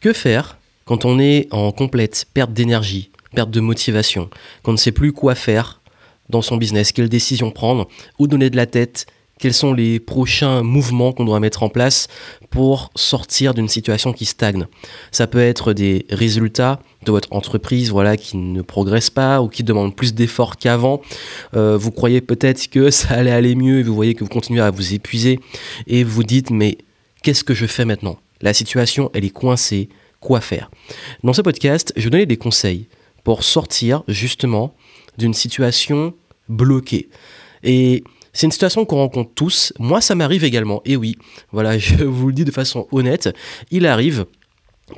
Que faire quand on est en complète perte d'énergie, perte de motivation, qu'on ne sait plus quoi faire dans son business, quelle décision prendre, où donner de la tête, quels sont les prochains mouvements qu'on doit mettre en place pour sortir d'une situation qui stagne? Ça peut être des résultats de votre entreprise voilà, qui ne progressent pas ou qui demandent plus d'efforts qu'avant. Euh, vous croyez peut-être que ça allait aller mieux et vous voyez que vous continuez à vous épuiser et vous dites mais qu'est-ce que je fais maintenant? La situation, elle est coincée. Quoi faire? Dans ce podcast, je vais donner des conseils pour sortir justement d'une situation bloquée. Et c'est une situation qu'on rencontre tous. Moi, ça m'arrive également. Et oui, voilà, je vous le dis de façon honnête, il arrive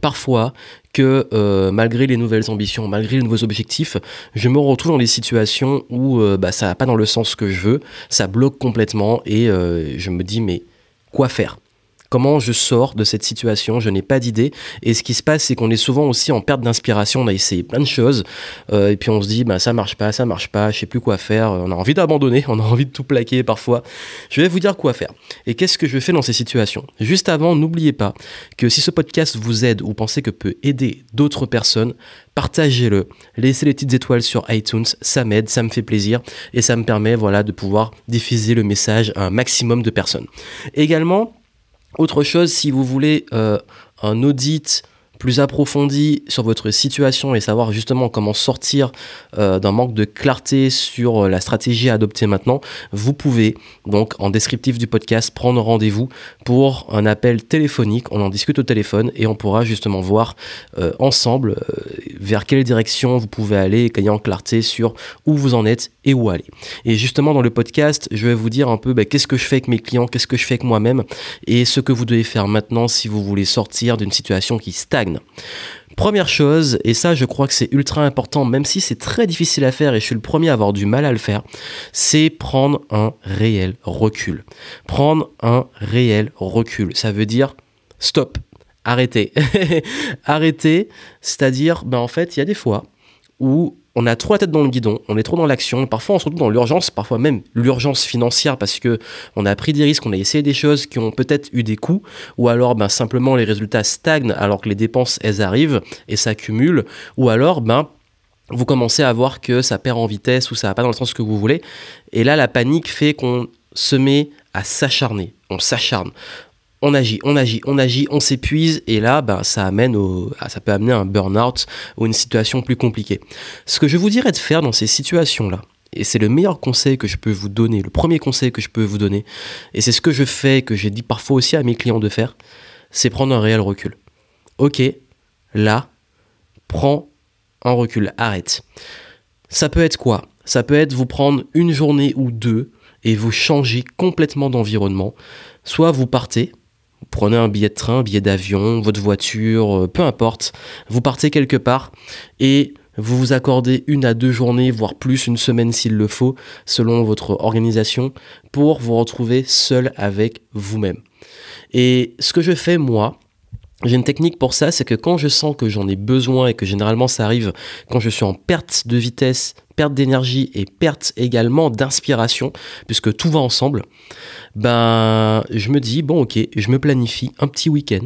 parfois que euh, malgré les nouvelles ambitions, malgré les nouveaux objectifs, je me retrouve dans des situations où euh, bah, ça va pas dans le sens que je veux, ça bloque complètement et euh, je me dis mais quoi faire? Comment je sors de cette situation Je n'ai pas d'idée. Et ce qui se passe, c'est qu'on est souvent aussi en perte d'inspiration. On a essayé plein de choses. Euh, et puis on se dit, bah, ça marche pas, ça marche pas, je sais plus quoi faire. On a envie d'abandonner, on a envie de tout plaquer parfois. Je vais vous dire quoi faire. Et qu'est-ce que je fais dans ces situations? Juste avant, n'oubliez pas que si ce podcast vous aide ou pensez que peut aider d'autres personnes, partagez-le, laissez les petites étoiles sur iTunes, ça m'aide, ça me fait plaisir et ça me permet voilà de pouvoir diffuser le message à un maximum de personnes. Également, autre chose, si vous voulez euh, un audit plus approfondi sur votre situation et savoir justement comment sortir euh, d'un manque de clarté sur euh, la stratégie à adopter maintenant, vous pouvez donc en descriptif du podcast prendre rendez-vous pour un appel téléphonique. On en discute au téléphone et on pourra justement voir euh, ensemble vers quelle direction vous pouvez aller et en clarté sur où vous en êtes et où aller. Et justement dans le podcast, je vais vous dire un peu bah, qu'est-ce que je fais avec mes clients, qu'est-ce que je fais avec moi-même et ce que vous devez faire maintenant si vous voulez sortir d'une situation qui stagne Première chose, et ça je crois que c'est ultra important, même si c'est très difficile à faire et je suis le premier à avoir du mal à le faire, c'est prendre un réel recul. Prendre un réel recul. Ça veut dire stop, arrêtez. arrêtez, c'est-à-dire, ben en fait, il y a des fois où on a trop la tête dans le guidon, on est trop dans l'action, parfois on se retrouve dans l'urgence, parfois même l'urgence financière parce que on a pris des risques, on a essayé des choses qui ont peut-être eu des coûts, ou alors ben, simplement les résultats stagnent alors que les dépenses elles arrivent et s'accumulent, ou alors ben vous commencez à voir que ça perd en vitesse ou ça va pas dans le sens que vous voulez, et là la panique fait qu'on se met à s'acharner, on s'acharne on agit, on agit, on agit, on s'épuise et là, ben, ça amène au, ah, ça peut amener un burn-out ou une situation plus compliquée. Ce que je vous dirais de faire dans ces situations-là, et c'est le meilleur conseil que je peux vous donner, le premier conseil que je peux vous donner, et c'est ce que je fais, que j'ai dit parfois aussi à mes clients de faire, c'est prendre un réel recul. Ok, là, prends un recul, arrête. Ça peut être quoi? Ça peut être vous prendre une journée ou deux et vous changer complètement d'environnement. Soit vous partez, vous prenez un billet de train, un billet d'avion, votre voiture, euh, peu importe. Vous partez quelque part et vous vous accordez une à deux journées, voire plus, une semaine s'il le faut, selon votre organisation, pour vous retrouver seul avec vous-même. Et ce que je fais moi, j'ai une technique pour ça, c'est que quand je sens que j'en ai besoin et que généralement ça arrive quand je suis en perte de vitesse, perte d'énergie et perte également d'inspiration, puisque tout va ensemble, ben je me dis bon ok, je me planifie un petit week-end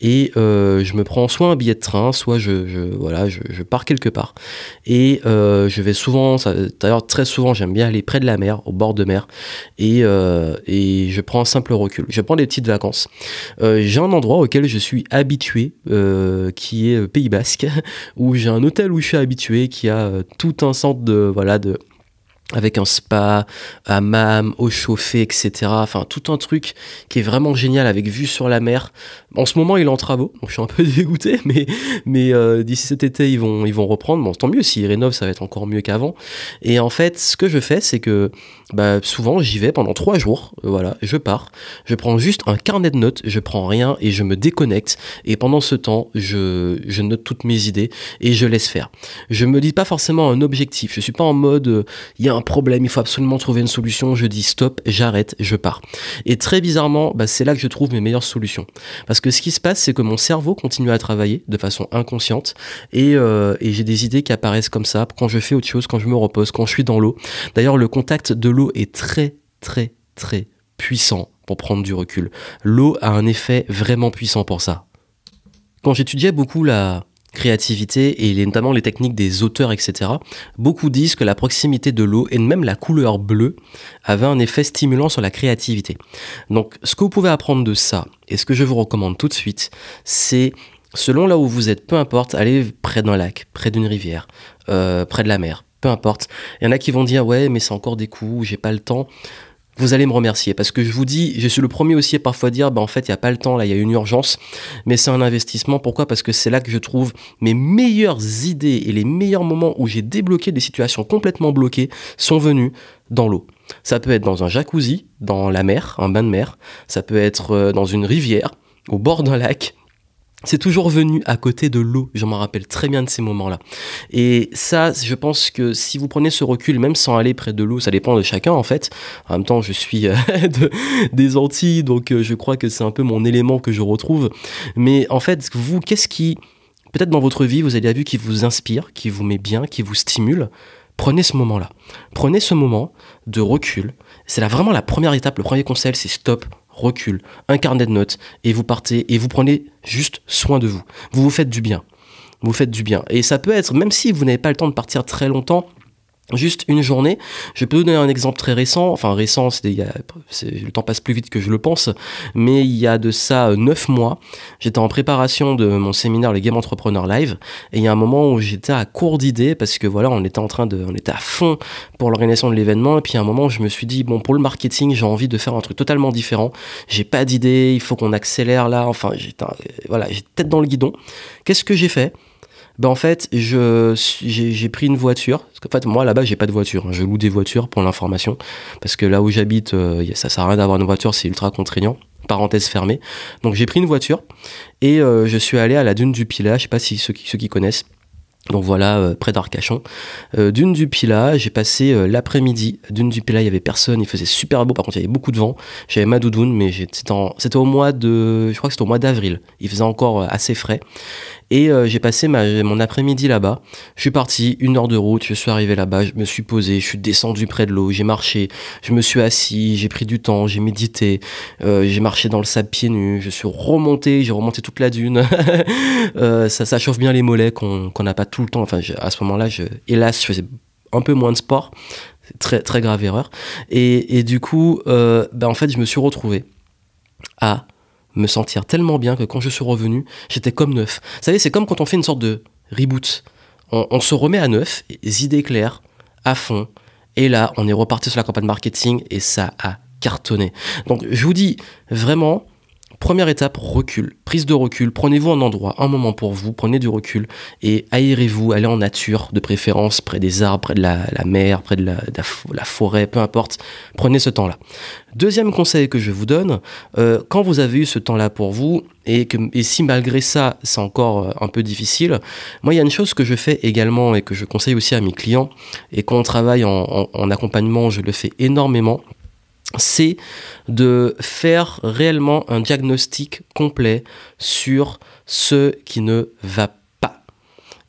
et euh, je me prends soit un billet de train, soit je, voilà je, pars quelque part et euh, je vais souvent, d'ailleurs très souvent j'aime bien aller près de la mer, au bord de mer et, euh, et je prends un simple recul. Je prends des petites vacances. j'ai un endroit auquel je suis habitué qui est Pays Basque où j'ai un hôtel où je suis habitué qui a tout un centre de voilà de avec un spa, hammam, eau chauffée, etc. Enfin, tout un truc qui est vraiment génial avec vue sur la mer. En ce moment, il est en travaux, donc je suis un peu dégoûté, mais, mais euh, d'ici cet été, ils vont, ils vont reprendre. Bon, tant mieux, s'ils rénovent, ça va être encore mieux qu'avant. Et en fait, ce que je fais, c'est que bah, souvent, j'y vais pendant trois jours. Euh, voilà, je pars, je prends juste un carnet de notes, je prends rien et je me déconnecte. Et pendant ce temps, je, je note toutes mes idées et je laisse faire. Je me dis pas forcément un objectif. Je suis pas en mode, euh, il y a problème, il faut absolument trouver une solution. Je dis stop, j'arrête, je pars. Et très bizarrement, bah, c'est là que je trouve mes meilleures solutions. Parce que ce qui se passe, c'est que mon cerveau continue à travailler de façon inconsciente et, euh, et j'ai des idées qui apparaissent comme ça quand je fais autre chose, quand je me repose, quand je suis dans l'eau. D'ailleurs, le contact de l'eau est très, très, très puissant pour prendre du recul. L'eau a un effet vraiment puissant pour ça. Quand j'étudiais beaucoup la créativité et notamment les techniques des auteurs, etc., beaucoup disent que la proximité de l'eau et même la couleur bleue avait un effet stimulant sur la créativité. Donc ce que vous pouvez apprendre de ça, et ce que je vous recommande tout de suite, c'est selon là où vous êtes, peu importe, allez près d'un lac, près d'une rivière, euh, près de la mer, peu importe. Il y en a qui vont dire ouais mais c'est encore des coups, j'ai pas le temps vous allez me remercier. Parce que je vous dis, je suis le premier aussi à parfois dire, bah en fait, il n'y a pas le temps, là, il y a une urgence, mais c'est un investissement. Pourquoi? Parce que c'est là que je trouve mes meilleures idées et les meilleurs moments où j'ai débloqué des situations complètement bloquées sont venus dans l'eau. Ça peut être dans un jacuzzi, dans la mer, un bain de mer, ça peut être euh, dans une rivière, au bord d'un lac, c'est toujours venu à côté de l'eau. Je m'en rappelle très bien de ces moments-là. Et ça, je pense que si vous prenez ce recul, même sans aller près de l'eau, ça dépend de chacun en fait. En même temps, je suis euh, des Antilles, donc euh, je crois que c'est un peu mon élément que je retrouve. Mais en fait, vous, qu'est-ce qui, peut-être dans votre vie, vous avez vu qui vous inspire, qui vous met bien, qui vous stimule? Prenez ce moment-là. Prenez ce moment de recul. C'est là vraiment la première étape, le premier conseil, c'est stop, recul, un carnet de notes, et vous partez et vous prenez juste soin de vous. Vous vous faites du bien. Vous faites du bien. Et ça peut être, même si vous n'avez pas le temps de partir très longtemps, Juste une journée. Je peux vous donner un exemple très récent. Enfin, récent, c'est, le temps passe plus vite que je le pense. Mais il y a de ça euh, neuf mois, j'étais en préparation de mon séminaire, les Game Entrepreneur Live. Et il y a un moment où j'étais à court d'idées parce que voilà, on était en train de, on était à fond pour l'organisation de l'événement. Et puis, à un moment, je me suis dit, bon, pour le marketing, j'ai envie de faire un truc totalement différent. J'ai pas d'idée. Il faut qu'on accélère là. Enfin, j'étais, voilà, j'ai tête dans le guidon. Qu'est-ce que j'ai fait? Ben en fait, je j'ai pris une voiture. Parce fait, moi là-bas, j'ai pas de voiture. Hein. Je loue des voitures pour l'information, parce que là où j'habite, euh, ça sert à rien d'avoir une voiture, c'est ultra contraignant. Parenthèse fermée. Donc j'ai pris une voiture et euh, je suis allé à la dune du Pilat. Je sais pas si ceux qui, ceux qui connaissent. Donc voilà, euh, près d'Arcachon. Euh, dune du Pilat, j'ai passé l'après-midi. Dune du Pilat, il y avait personne, il faisait super beau. Par contre, il y avait beaucoup de vent. J'avais ma doudoune, mais c'était au mois de, je crois que c'était au mois d'avril. Il faisait encore assez frais. Et j'ai passé mon après-midi là-bas. Je suis parti, une heure de route. Je suis arrivé là-bas, je me suis posé, je suis descendu près de l'eau, j'ai marché, je me suis assis, j'ai pris du temps, j'ai médité, j'ai marché dans le sable pieds nus, je suis remonté, j'ai remonté toute la dune. ça, ça chauffe bien les mollets qu'on n'a pas tout le temps. Enfin, à ce moment-là, je, hélas, je faisais un peu moins de sport. Très, grave erreur. Et, du coup, euh, ben, en fait, je me suis retrouvé à me sentir tellement bien que quand je suis revenu, j'étais comme neuf. Vous savez, c'est comme quand on fait une sorte de reboot. On, se remet à neuf, les idées claires, à fond. Et là, on est reparti sur la campagne marketing et ça a cartonné. Donc, je vous dis vraiment, Première étape, recul, prise de recul. Prenez-vous un endroit, un moment pour vous, prenez du recul et aérez-vous, allez en nature, de préférence près des arbres, près de la, mer, près de la, forêt, peu importe. Prenez ce temps-là. Deuxième conseil que je vous donne, euh, quand vous avez eu ce temps-là pour vous, et, que, si malgré ça, c'est encore euh, un peu difficile, moi, il y a une chose que je fais également et que je conseille aussi à mes clients, et quand on travaille en accompagnement, je le fais énormément c'est de faire réellement un diagnostic complet sur ce qui ne va pas.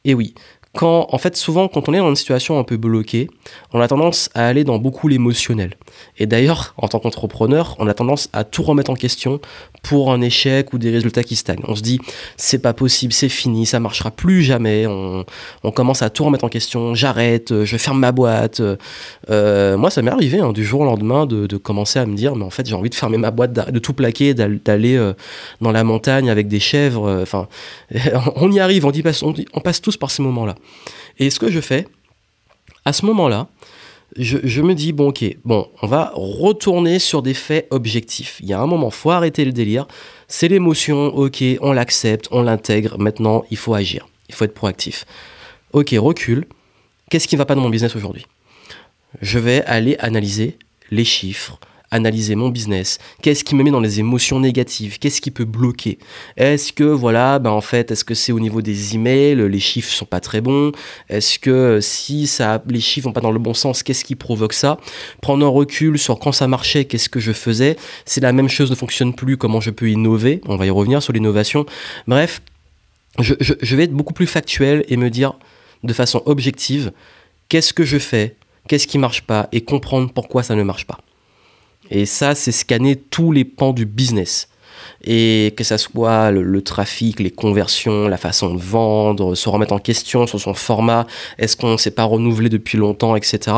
Et oui, quand, en fait, souvent, quand on est dans une situation un peu bloquée, on a tendance à aller dans beaucoup l'émotionnel. Et d'ailleurs, en tant qu'entrepreneur, on a tendance à tout remettre en question pour un échec ou des résultats qui stagnent. On se dit, c'est pas possible, c'est fini, ça marchera plus jamais. On, commence à tout remettre en question. J'arrête, je ferme ma boîte. Euh, moi, ça m'est arrivé hein, du jour au lendemain de, commencer à me dire, mais en fait, j'ai envie de fermer ma boîte, de tout plaquer, d'aller euh, dans la montagne avec des chèvres. Euh, enfin, on y arrive, on, dit, on passe tous par ces moments-là. Et ce que je fais, à ce moment-là, je, me dis, bon, ok, bon, on va retourner sur des faits objectifs. Il y a un moment, faut arrêter le délire. C'est l'émotion, ok, on l'accepte, on l'intègre. Maintenant, il faut agir. Il faut être proactif. Ok, recule. Qu'est-ce qui ne va pas dans mon business aujourd'hui? Je vais aller analyser les chiffres, analyser mon business. Qu'est-ce qui me met dans les émotions négatives? Qu'est-ce qui peut bloquer? Est-ce que, voilà, ben en fait, est-ce que c'est au niveau des emails, les chiffres sont pas très bons? Est-ce que si ça, les chiffres vont pas dans le bon sens, qu'est-ce qui provoque ça? Prendre un recul sur quand ça marchait, qu'est-ce que je faisais. C'est la même chose ne fonctionne plus, comment je peux innover? On va y revenir sur l'innovation. Bref, je, je vais être beaucoup plus factuel et me dire de façon objective qu'est-ce que je fais, qu'est-ce qui marche pas et comprendre pourquoi ça ne marche pas. Et ça, c'est scanner tous les pans du business. et que ça soit le, trafic, les conversions, la façon de vendre, se remettre en question sur son format, est-ce qu'on ne s'est pas renouvelé depuis longtemps, etc.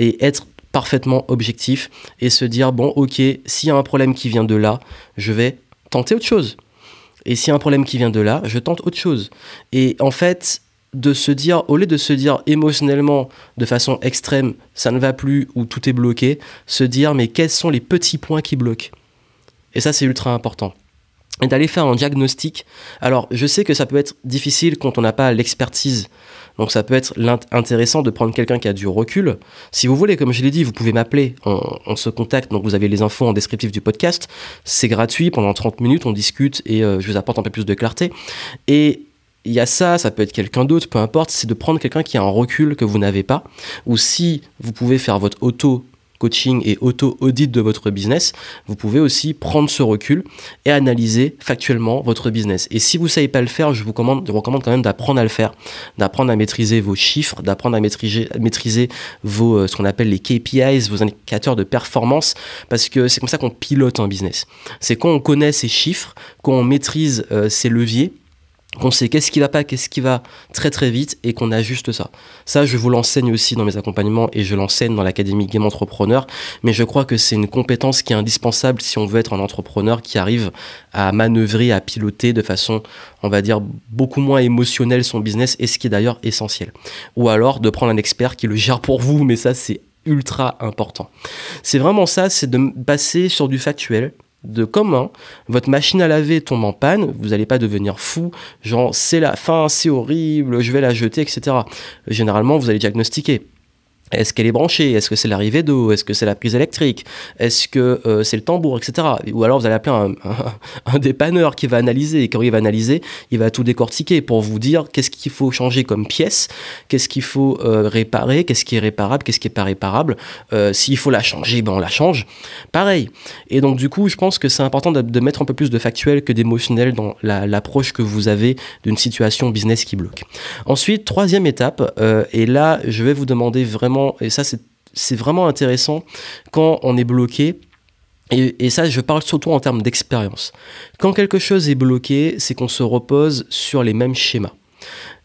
Et être parfaitement objectif et se dire bon ok s'il y a un problème qui vient de là je vais tenter autre chose et s'il y a un problème qui vient de là je tente autre chose et en fait de se dire, au lieu de se dire émotionnellement de façon extrême, ça ne va plus ou tout est bloqué, se dire mais quels sont les petits points qui bloquent? Et ça c'est ultra important. Et d'aller faire un diagnostic. Alors je sais que ça peut être difficile quand on n'a pas l'expertise. Donc ça peut être intéressant de prendre quelqu'un qui a du recul. Si vous voulez, comme je l'ai dit, vous pouvez m'appeler, on, se contacte, donc vous avez les infos en descriptif du podcast. C'est gratuit, pendant 30 minutes on discute et euh, je vous apporte un peu plus de clarté. Et il y a ça, ça peut être quelqu'un d'autre, peu importe, c'est de prendre quelqu'un qui a un recul que vous n'avez pas, ou si vous pouvez faire votre auto coaching et auto-audit de votre business, vous pouvez aussi prendre ce recul et analyser factuellement votre business. Et si vous ne savez pas le faire, je vous, recommande, quand même d'apprendre à le faire, d'apprendre à maîtriser vos chiffres, d'apprendre à maîtriser, vos, euh, ce qu'on appelle les KPIs, vos indicateurs de performance, parce que c'est comme ça qu'on pilote un business. C'est quand on connaît ces chiffres, quand on maîtrise euh, ces leviers, qu'on sait qu'est-ce qui va pas, qu'est-ce qui va très très vite et qu'on ajuste ça. Ça, je vous l'enseigne aussi dans mes accompagnements et je l'enseigne dans l'académie Game Entrepreneur, mais je crois que c'est une compétence qui est indispensable si on veut être un entrepreneur qui arrive à manœuvrer, à piloter de façon, on va dire, beaucoup moins émotionnelle son business et ce qui est d'ailleurs essentiel. Ou alors de prendre un expert qui le gère pour vous, mais ça c'est ultra important. C'est vraiment ça, c'est de passer sur du factuel, de commun, votre machine à laver tombe en panne, vous n'allez pas devenir fou, genre c'est la fin, c'est horrible, je vais la jeter, etc. Généralement, vous allez diagnostiquer. Est-ce qu'elle est branchée? Est-ce que c'est l'arrivée d'eau? Est-ce que c'est la prise électrique? Est-ce que euh, c'est le tambour, etc. Ou alors vous allez appeler un, dépanneur qui va analyser. Et quand il va analyser, il va tout décortiquer pour vous dire qu'est-ce qu'il faut changer comme pièce, qu'est-ce qu'il faut euh, réparer, qu'est-ce qui est réparable, qu'est-ce qui est pas réparable. Euh, s'il faut la changer, ben on la change. Pareil. Et donc du coup, je pense que c'est important de, mettre un peu plus de factuel que d'émotionnel dans l'approche que vous avez d'une situation business qui bloque. Ensuite, troisième étape, et là, je vais vous demander vraiment et ça c'est vraiment intéressant quand on est bloqué. Et, ça, je parle surtout en termes d'expérience. Quand quelque chose est bloqué, c'est qu'on se repose sur les mêmes schémas.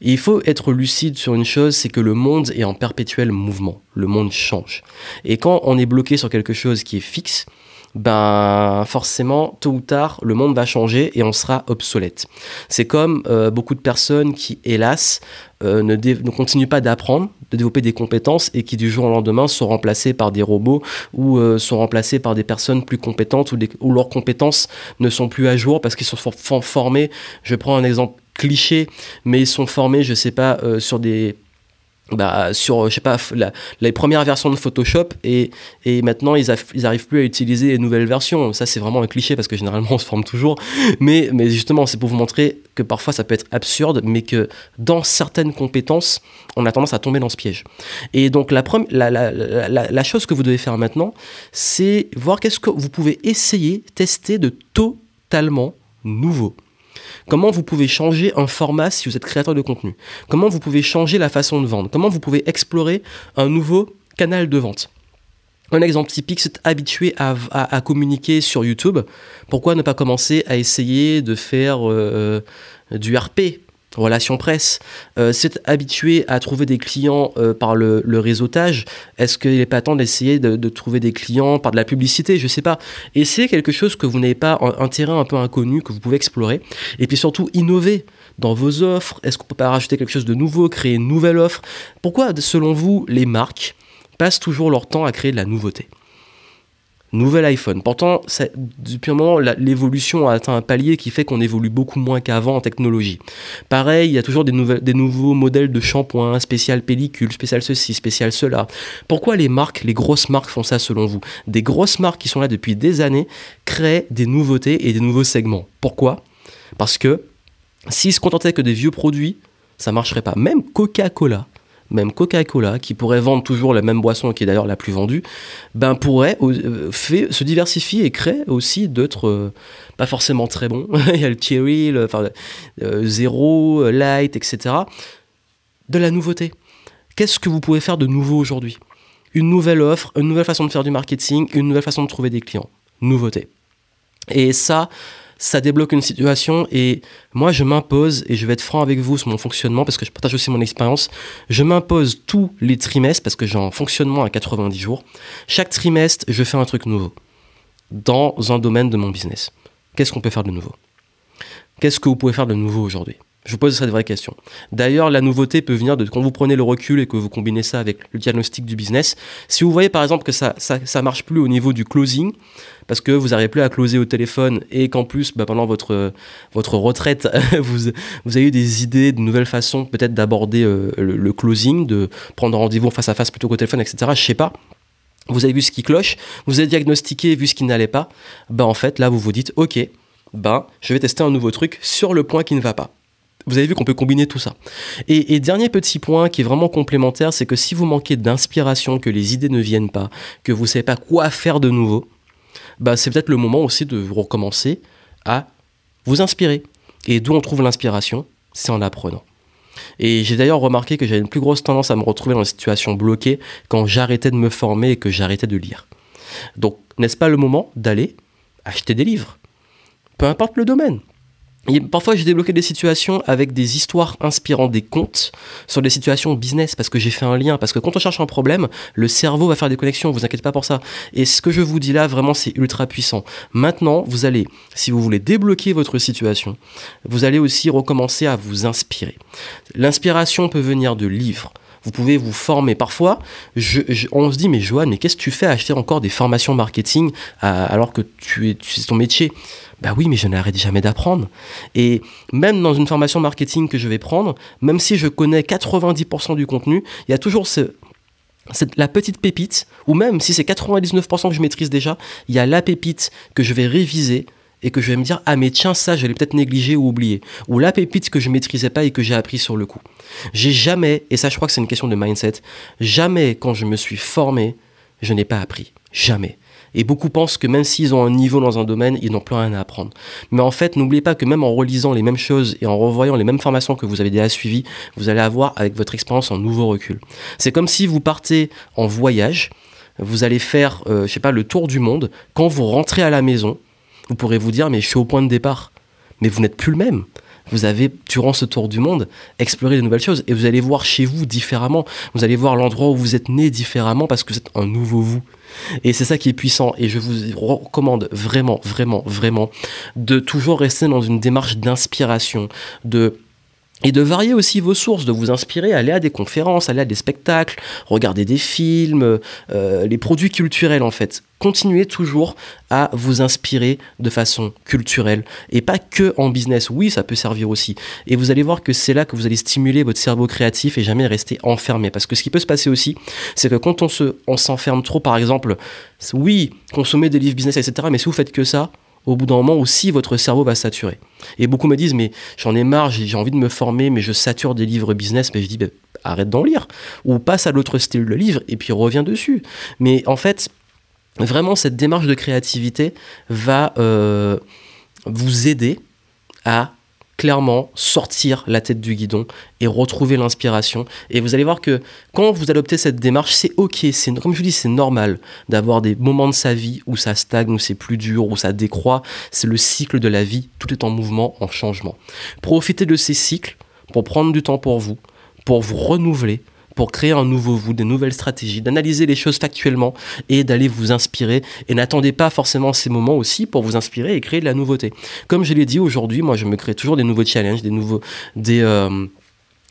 il faut être lucide sur une chose, c'est que le monde est en perpétuel mouvement. Le monde change. Et quand on est bloqué sur quelque chose qui est fixe, ben forcément, tôt ou tard, le monde va changer et on sera obsolète. C'est comme euh, beaucoup de personnes qui, hélas, euh, ne, continuent pas d'apprendre, développer des compétences et qui du jour au lendemain sont remplacés par des robots ou euh, sont remplacés par des personnes plus compétentes ou, ou, leurs compétences ne sont plus à jour parce qu'ils sont formés. Je prends un exemple cliché, mais ils sont formés, je sais pas, sur des bah, sur je sais pas la, les premières versions de Photoshop et, et maintenant ils, ils arrivent plus à utiliser les nouvelles versions. Ça c'est vraiment un cliché parce que généralement on se forme toujours. Mais, mais justement c'est pour vous montrer que parfois ça peut être absurde mais que dans certaines compétences on a tendance à tomber dans ce piège. Et donc la, la, la, la, chose que vous devez faire maintenant c'est voir qu'est-ce que vous pouvez essayer tester de totalement nouveau Comment vous pouvez changer un format si vous êtes créateur de contenu? Comment vous pouvez changer la façon de vendre? Comment vous pouvez explorer un nouveau canal de vente? Un exemple typique, c'est habitué à, communiquer sur YouTube. Pourquoi ne pas commencer à essayer de faire euh, euh, du RP relation presse, euh, s'être habitué à trouver des clients euh, par le, réseautage, est-ce qu'il n'est pas temps d'essayer de, trouver des clients par de la publicité Je sais pas. C'est quelque chose que vous n'avez pas, un, terrain un peu inconnu que vous pouvez explorer. Et puis surtout, innover dans vos offres. Est-ce qu'on peut pas rajouter quelque chose de nouveau, créer une nouvelle offre? Pourquoi, selon vous, les marques passent toujours leur temps à créer de la nouveauté? Nouvel iPhone. Pourtant, depuis un moment, l'évolution a atteint un palier qui fait qu'on évolue beaucoup moins qu'avant en technologie. Pareil, il y a toujours des, nouveaux modèles de shampoing, spécial pellicule, spécial ceci, spécial cela. Pourquoi les marques, les grosses marques font ça selon vous? Des grosses marques qui sont là depuis des années créent des nouveautés et des nouveaux segments. Pourquoi? Parce que s'ils se contentaient que des vieux produits, ça marcherait pas. Même Coca-Cola même Coca-Cola, qui pourrait vendre toujours la même boisson, qui est d'ailleurs la plus vendue, ben pourrait euh, se diversifier et créer aussi d'autres, euh, pas forcément très bons. Il y a le cherry, euh, zéro, light, etc. De la nouveauté. Qu'est-ce que vous pouvez faire de nouveau aujourd'hui? Une nouvelle offre, une nouvelle façon de faire du marketing, une nouvelle façon de trouver des clients. Nouveauté. Et ça, ça débloque une situation et moi je m'impose et je vais être franc avec vous sur mon fonctionnement parce que je partage aussi mon expérience. Je m'impose tous les trimestres parce que j'ai un fonctionnement à 90 jours. Chaque trimestre, je fais un truc nouveau dans un domaine de mon business. Qu'est-ce qu'on peut faire de nouveau? Qu'est-ce que vous pouvez faire de nouveau aujourd'hui? Je vous pose cette vraie question. D'ailleurs, la nouveauté peut venir de quand vous prenez le recul et que vous combinez ça avec le diagnostic du business. Si vous voyez par exemple que ça, ça, marche plus au niveau du closing, parce que vous n'arrivez plus à closer au téléphone et qu'en plus, bah, pendant votre, votre retraite, vous, vous avez eu des idées, de nouvelles façons peut-être d'aborder euh, le, closing, de prendre rendez-vous face à face plutôt qu'au téléphone, etc. Je sais pas. Vous avez vu ce qui cloche, vous avez diagnostiqué, vu ce qui n'allait pas. Bah en fait, là, vous vous dites, ok, ben, je vais tester un nouveau truc sur le point qui ne va pas. Vous avez vu qu'on peut combiner tout ça. Et, dernier petit point qui est vraiment complémentaire, c'est que si vous manquez d'inspiration, que les idées ne viennent pas, que vous ne savez pas quoi faire de nouveau, bah c'est peut-être le moment aussi de recommencer à vous inspirer. Et d'où on trouve l'inspiration C'est en apprenant. Et j'ai d'ailleurs remarqué que j'avais une plus grosse tendance à me retrouver dans une situation bloquée quand j'arrêtais de me former et que j'arrêtais de lire. Donc, n'est-ce pas le moment d'aller acheter des livres? Peu importe le domaine parfois, j'ai débloqué des situations avec des histoires inspirantes, des contes sur des situations business, parce que j'ai fait un lien. Parce que quand on cherche un problème, le cerveau va faire des connexions, vous inquiétez pas pour ça. Et ce que je vous dis là, vraiment, c'est ultra puissant. Maintenant, vous allez, si vous voulez débloquer votre situation, vous allez aussi recommencer à vous inspirer. L'inspiration peut venir de livres, vous pouvez vous former. Parfois, on se dit, mais Joanne, mais qu'est-ce que tu fais à acheter encore des formations marketing alors que tu es, c'est ton métier? Bah oui, mais je n'arrête jamais d'apprendre. Et même dans une formation marketing que je vais prendre, même si je connais 90% du contenu, il y a toujours ce, la petite pépite, ou même si c'est 99% que je maîtrise déjà, il y a la pépite que je vais réviser et que je vais me dire ah mais tiens ça je l'ai peut-être négligé ou oublié ou la pépite que je maîtrisais pas et que j'ai appris sur le coup. J'ai jamais et ça je crois que c'est une question de mindset, jamais quand je me suis formé, je n'ai pas appris, jamais. Et beaucoup pensent que même s'ils ont un niveau dans un domaine, ils n'ont plus rien à apprendre. Mais en fait, n'oubliez pas que même en relisant les mêmes choses et en revoyant les mêmes formations que vous avez déjà suivies, vous allez avoir avec votre expérience un nouveau recul. C'est comme si vous partez en voyage, vous allez faire, euh, je sais pas, le tour du monde. Quand vous rentrez à la maison, vous pourrez vous dire, mais je suis au point de départ. Mais vous n'êtes plus le même vous avez, durant ce tour du monde, exploré de nouvelles choses et vous allez voir chez vous différemment. Vous allez voir l'endroit où vous êtes né différemment parce que vous êtes un nouveau vous. Et c'est ça qui est puissant. Et je vous recommande vraiment, vraiment, vraiment de toujours rester dans une démarche d'inspiration, de et de varier aussi vos sources, de vous inspirer, aller à des conférences, aller à des spectacles, regarder des films, euh, les produits culturels en fait. Continuez toujours à vous inspirer de façon culturelle et pas que en business. Oui, ça peut servir aussi. Et vous allez voir que c'est là que vous allez stimuler votre cerveau créatif et jamais rester enfermé. Parce que ce qui peut se passer aussi, c'est que quand on se, on s'enferme trop, par exemple, oui, consommer des livres business, etc. Mais si vous faites que ça, au bout d'un moment aussi votre cerveau va saturer. Et beaucoup me disent mais j'en ai marre, j'ai envie de me former, mais je sature des livres business, mais je dis ben, arrête d'en lire ou passe à l'autre style de livre et puis reviens dessus. Mais en fait, vraiment cette démarche de créativité va euh, vous aider à clairement sortir la tête du guidon et retrouver l'inspiration. Et vous allez voir que quand vous adoptez cette démarche, c'est ok, c'est comme je vous dis, c'est normal d'avoir des moments de sa vie où ça stagne, où c'est plus dur, où ça décroît. C'est le cycle de la vie, tout est en mouvement, en changement. Profitez de ces cycles pour prendre du temps pour vous, pour vous renouveler, pour créer un nouveau vous, des nouvelles stratégies, d'analyser les choses factuellement et d'aller vous inspirer. Et n'attendez pas forcément ces moments aussi pour vous inspirer et créer de la nouveauté. Comme je l'ai dit aujourd'hui, moi je me crée toujours des nouveaux challenges, des euh,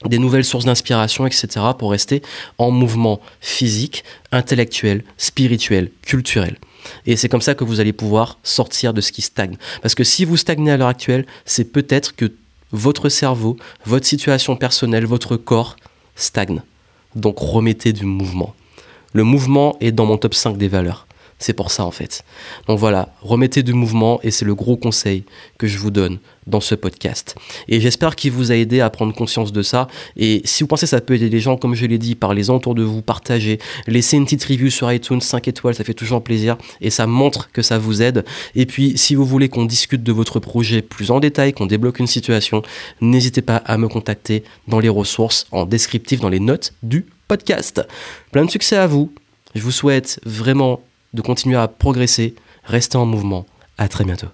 des nouvelles sources d'inspiration, etc., pour rester en mouvement physique, intellectuel, spirituel, culturel. Et c'est comme ça que vous allez pouvoir sortir de ce qui stagne. Parce que si vous stagnez à l'heure actuelle, c'est peut-être que votre cerveau, votre situation personnelle, votre corps stagne. Donc remettez du mouvement. Le mouvement est dans mon top 5 des valeurs. C'est pour ça en fait. Donc voilà, remettez du mouvement et c'est le gros conseil que je vous donne dans ce podcast. Et j'espère qu'il vous a aidé à prendre conscience de ça. Et si vous pensez que ça peut aider les gens, comme je l'ai dit, parlez-en autour de vous, partagez, laissez une petite review sur iTunes, 5 étoiles, ça fait toujours plaisir et ça montre que ça vous aide. Et puis si vous voulez qu'on discute de votre projet plus en détail, qu'on débloque une situation, n'hésitez pas à me contacter dans les ressources en descriptif, dans les notes du podcast. Plein de succès à vous. Je vous souhaite vraiment de continuer à progresser. Restez en mouvement. À très bientôt.